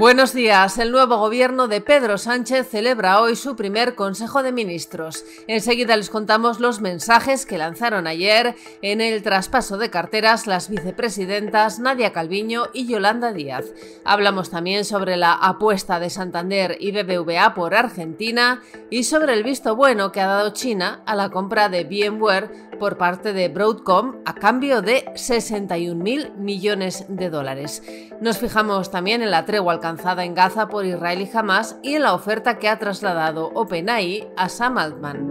Buenos días. El nuevo gobierno de Pedro Sánchez celebra hoy su primer Consejo de Ministros. Enseguida les contamos los mensajes que lanzaron ayer en el traspaso de carteras las vicepresidentas Nadia Calviño y Yolanda Díaz. Hablamos también sobre la apuesta de Santander y BBVA por Argentina y sobre el visto bueno que ha dado China a la compra de VMware por parte de Broadcom a cambio de 61 mil millones de dólares. Nos fijamos también en la tregua alcanzada en Gaza por Israel y Hamas y en la oferta que ha trasladado OpenAI a Sam Altman.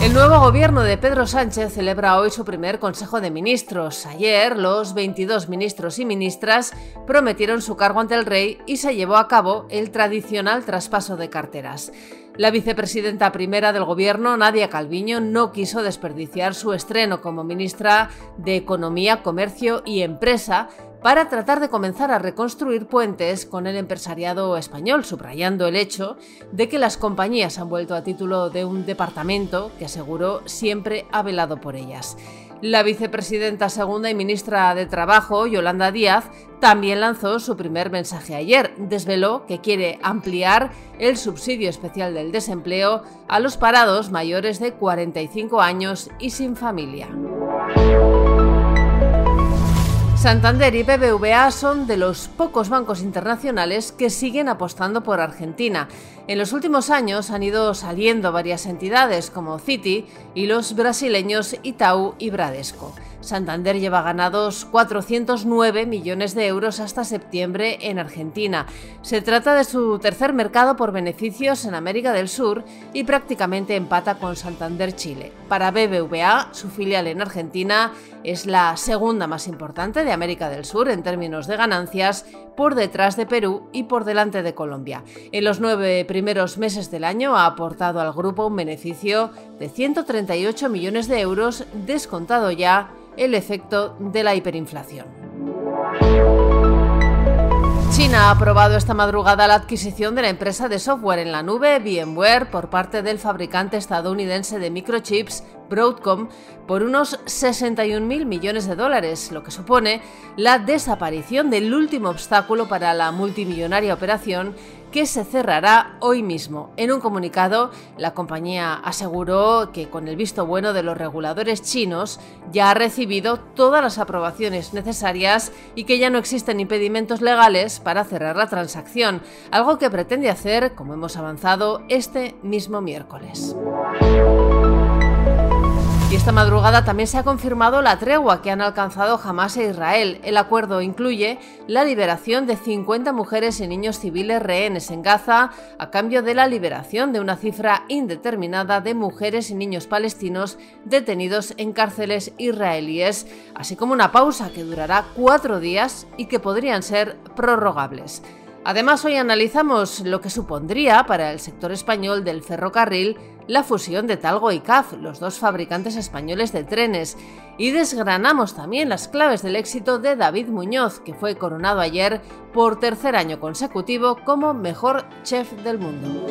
El nuevo gobierno de Pedro Sánchez celebra hoy su primer Consejo de Ministros. Ayer, los 22 ministros y ministras prometieron su cargo ante el rey y se llevó a cabo el tradicional traspaso de carteras. La vicepresidenta primera del Gobierno, Nadia Calviño, no quiso desperdiciar su estreno como ministra de Economía, Comercio y Empresa para tratar de comenzar a reconstruir puentes con el empresariado español, subrayando el hecho de que las compañías han vuelto a título de un departamento que aseguró siempre ha velado por ellas. La vicepresidenta segunda y ministra de Trabajo, Yolanda Díaz, también lanzó su primer mensaje ayer. Desveló que quiere ampliar el subsidio especial del desempleo a los parados mayores de 45 años y sin familia. Santander y BBVA son de los pocos bancos internacionales que siguen apostando por Argentina. En los últimos años han ido saliendo varias entidades como Citi y los brasileños Itaú y Bradesco. Santander lleva ganados 409 millones de euros hasta septiembre en Argentina. Se trata de su tercer mercado por beneficios en América del Sur y prácticamente empata con Santander Chile. Para BBVA, su filial en Argentina es la segunda más importante de América del Sur en términos de ganancias, por detrás de Perú y por delante de Colombia. En los nueve primeros meses del año ha aportado al grupo un beneficio de 138 millones de euros, descontado ya el efecto de la hiperinflación. China ha aprobado esta madrugada la adquisición de la empresa de software en la nube VMware por parte del fabricante estadounidense de microchips Broadcom por unos 61.000 millones de dólares, lo que supone la desaparición del último obstáculo para la multimillonaria operación que se cerrará hoy mismo. En un comunicado, la compañía aseguró que con el visto bueno de los reguladores chinos ya ha recibido todas las aprobaciones necesarias y que ya no existen impedimentos legales para cerrar la transacción, algo que pretende hacer, como hemos avanzado, este mismo miércoles. Esta madrugada también se ha confirmado la tregua que han alcanzado Hamas e Israel. El acuerdo incluye la liberación de 50 mujeres y niños civiles rehenes en Gaza a cambio de la liberación de una cifra indeterminada de mujeres y niños palestinos detenidos en cárceles israelíes, así como una pausa que durará cuatro días y que podrían ser prorrogables. Además, hoy analizamos lo que supondría para el sector español del ferrocarril la fusión de Talgo y CAF, los dos fabricantes españoles de trenes, y desgranamos también las claves del éxito de David Muñoz, que fue coronado ayer por tercer año consecutivo como mejor chef del mundo.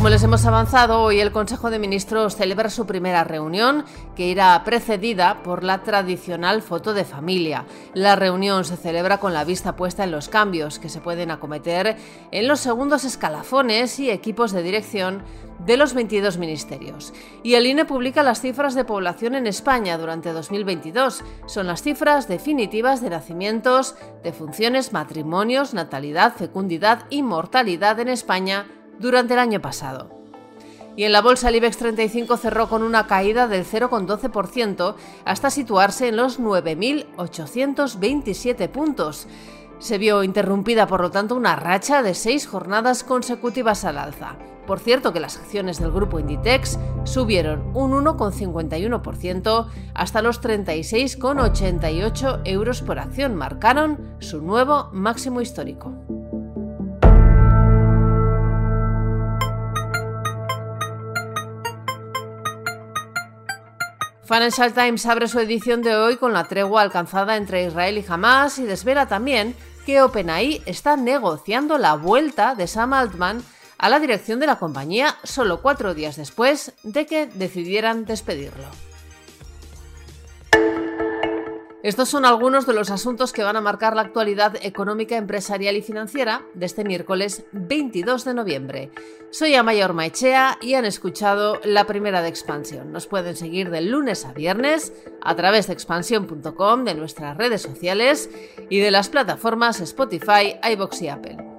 Como les hemos avanzado, hoy el Consejo de Ministros celebra su primera reunión, que irá precedida por la tradicional foto de familia. La reunión se celebra con la vista puesta en los cambios que se pueden acometer en los segundos escalafones y equipos de dirección de los 22 ministerios. Y el INE publica las cifras de población en España durante 2022. Son las cifras definitivas de nacimientos, de funciones, matrimonios, natalidad, fecundidad y mortalidad en España durante el año pasado. Y en la bolsa el IBEX 35 cerró con una caída del 0,12% hasta situarse en los 9.827 puntos. Se vio interrumpida, por lo tanto, una racha de seis jornadas consecutivas al alza. Por cierto que las acciones del grupo Inditex subieron un 1,51% hasta los 36,88 euros por acción. Marcaron su nuevo máximo histórico. Financial Times abre su edición de hoy con la tregua alcanzada entre Israel y Hamas y desvela también que OpenAI está negociando la vuelta de Sam Altman a la dirección de la compañía solo cuatro días después de que decidieran despedirlo. Estos son algunos de los asuntos que van a marcar la actualidad económica, empresarial y financiera de este miércoles 22 de noviembre. Soy Amaya Ormaechea y han escuchado la primera de Expansión. Nos pueden seguir de lunes a viernes a través de expansión.com, de nuestras redes sociales y de las plataformas Spotify, iBox y Apple.